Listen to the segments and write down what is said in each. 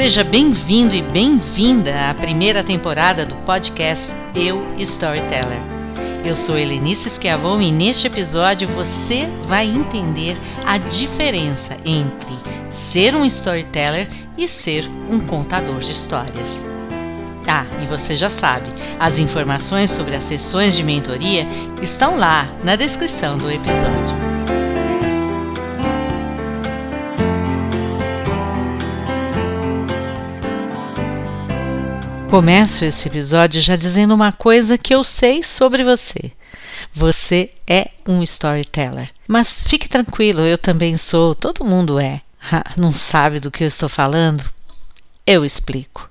Seja bem-vindo e bem-vinda à primeira temporada do podcast Eu Storyteller. Eu sou Helenice Schiavon e neste episódio você vai entender a diferença entre ser um storyteller e ser um contador de histórias. Ah, e você já sabe, as informações sobre as sessões de mentoria estão lá na descrição do episódio. Começo esse episódio já dizendo uma coisa que eu sei sobre você. Você é um storyteller. Mas fique tranquilo, eu também sou, todo mundo é. Não sabe do que eu estou falando? Eu explico.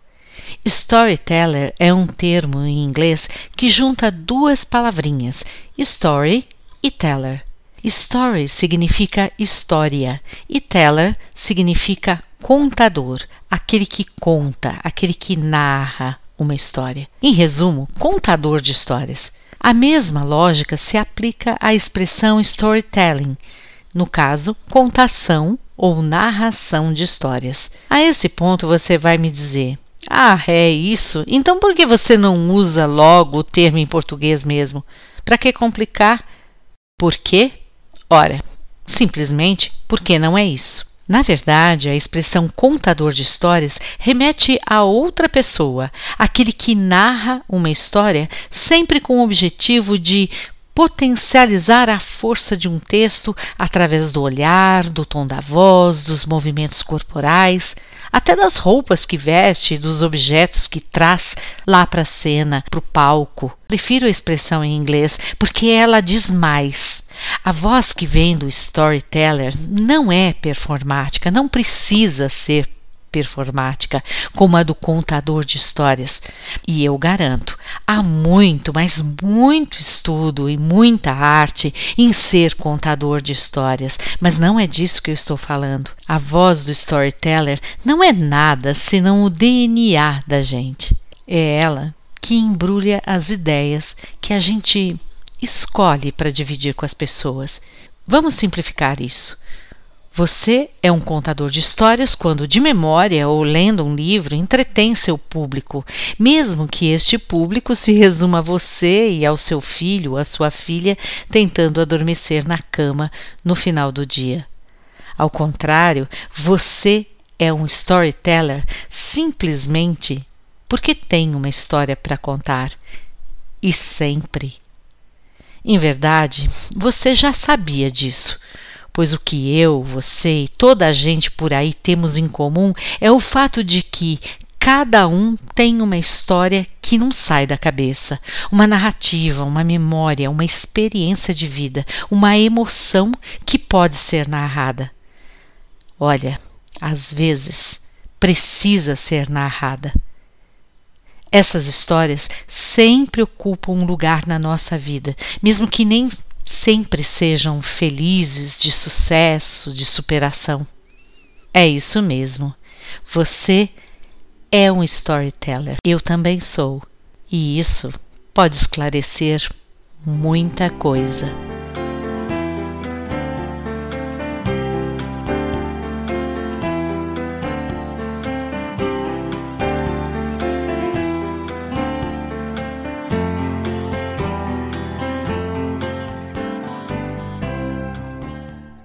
Storyteller é um termo em inglês que junta duas palavrinhas, story e teller. Story significa história e teller significa contador, aquele que conta, aquele que narra uma história. Em resumo, contador de histórias. A mesma lógica se aplica à expressão storytelling, no caso, contação ou narração de histórias. A esse ponto você vai me dizer: Ah, é isso? Então por que você não usa logo o termo em português mesmo? Para que complicar? Por quê? Ora, simplesmente porque não é isso. Na verdade, a expressão contador de histórias remete a outra pessoa, aquele que narra uma história sempre com o objetivo de potencializar a força de um texto através do olhar, do tom da voz, dos movimentos corporais, até das roupas que veste e dos objetos que traz lá para a cena, para o palco. Prefiro a expressão em inglês porque ela diz mais. A voz que vem do storyteller não é performática, não precisa ser performática como a do contador de histórias. E eu garanto, há muito, mas muito estudo e muita arte em ser contador de histórias, mas não é disso que eu estou falando. A voz do storyteller não é nada senão o DNA da gente. É ela que embrulha as ideias que a gente escolhe para dividir com as pessoas. Vamos simplificar isso. Você é um contador de histórias quando, de memória ou lendo um livro, entretém seu público, mesmo que este público se resuma a você e ao seu filho ou à sua filha tentando adormecer na cama no final do dia. Ao contrário, você é um storyteller simplesmente porque tem uma história para contar. E sempre. Em verdade, você já sabia disso pois o que eu, você e toda a gente por aí temos em comum é o fato de que cada um tem uma história que não sai da cabeça, uma narrativa, uma memória, uma experiência de vida, uma emoção que pode ser narrada. Olha, às vezes precisa ser narrada. Essas histórias sempre ocupam um lugar na nossa vida, mesmo que nem sempre sejam felizes, de sucesso, de superação. É isso mesmo. Você é um storyteller. Eu também sou. E isso pode esclarecer muita coisa.